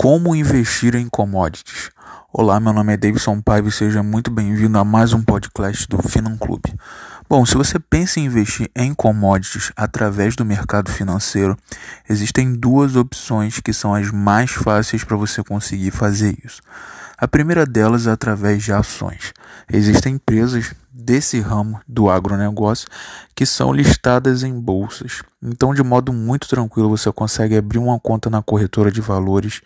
Como investir em commodities? Olá, meu nome é Davidson Paiva e seja muito bem-vindo a mais um podcast do Finan Club. Bom, se você pensa em investir em commodities através do mercado financeiro, existem duas opções que são as mais fáceis para você conseguir fazer isso. A primeira delas é através de ações. Existem empresas desse ramo do agronegócio que são listadas em bolsas. Então, de modo muito tranquilo, você consegue abrir uma conta na corretora de valores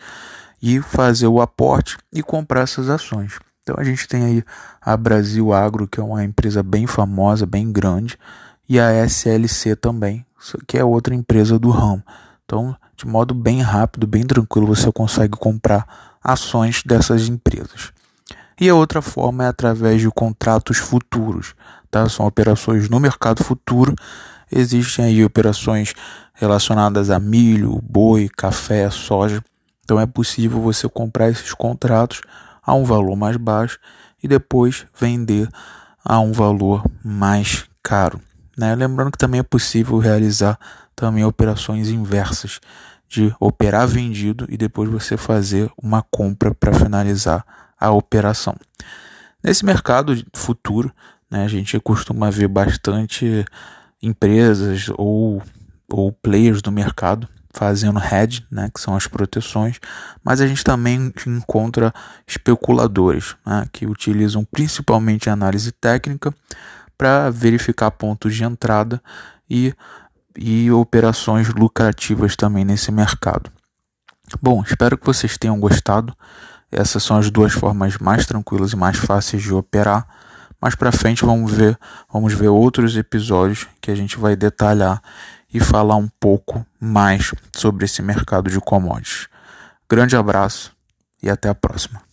e fazer o aporte e comprar essas ações. Então, a gente tem aí a Brasil Agro, que é uma empresa bem famosa, bem grande, e a SLC também, que é outra empresa do ramo. Então, de modo bem rápido, bem tranquilo, você consegue comprar ações dessas empresas. E a outra forma é através de contratos futuros, tá? São operações no mercado futuro. Existem aí operações relacionadas a milho, boi, café, soja. Então é possível você comprar esses contratos a um valor mais baixo e depois vender a um valor mais caro. Né? Lembrando que também é possível realizar também operações inversas de operar vendido e depois você fazer uma compra para finalizar a operação. Nesse mercado futuro, né, a gente costuma ver bastante empresas ou, ou players do mercado fazendo hedge, né, que são as proteções, mas a gente também encontra especuladores né, que utilizam principalmente análise técnica para verificar pontos de entrada e e operações lucrativas também nesse mercado. Bom, espero que vocês tenham gostado. Essas são as duas formas mais tranquilas e mais fáceis de operar. Mais para frente vamos ver, vamos ver outros episódios que a gente vai detalhar e falar um pouco mais sobre esse mercado de commodities. Grande abraço e até a próxima.